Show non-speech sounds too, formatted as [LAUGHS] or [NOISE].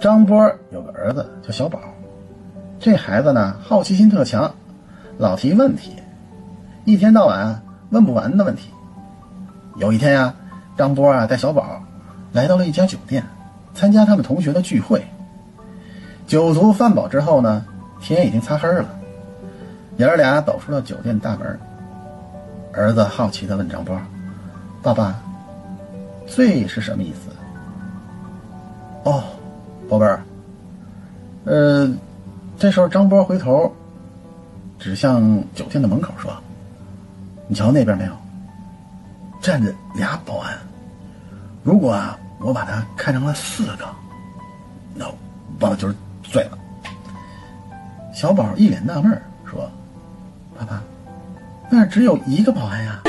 张波有个儿子叫小宝，这孩子呢好奇心特强，老提问题，一天到晚问不完的问题。有一天呀，张波啊带小宝来到了一家酒店，参加他们同学的聚会。酒足饭饱之后呢，天已经擦黑了，爷儿俩走出了酒店大门。儿子好奇地问张波：“爸爸，醉是什么意思？”哦。宝贝儿，呃，这时候张波回头指向酒店的门口说：“你瞧那边没有，站着俩保安。如果啊，我把他看成了四个，那我就是醉了。”小宝一脸纳闷说：“爸爸，那只有一个保安呀。” [LAUGHS]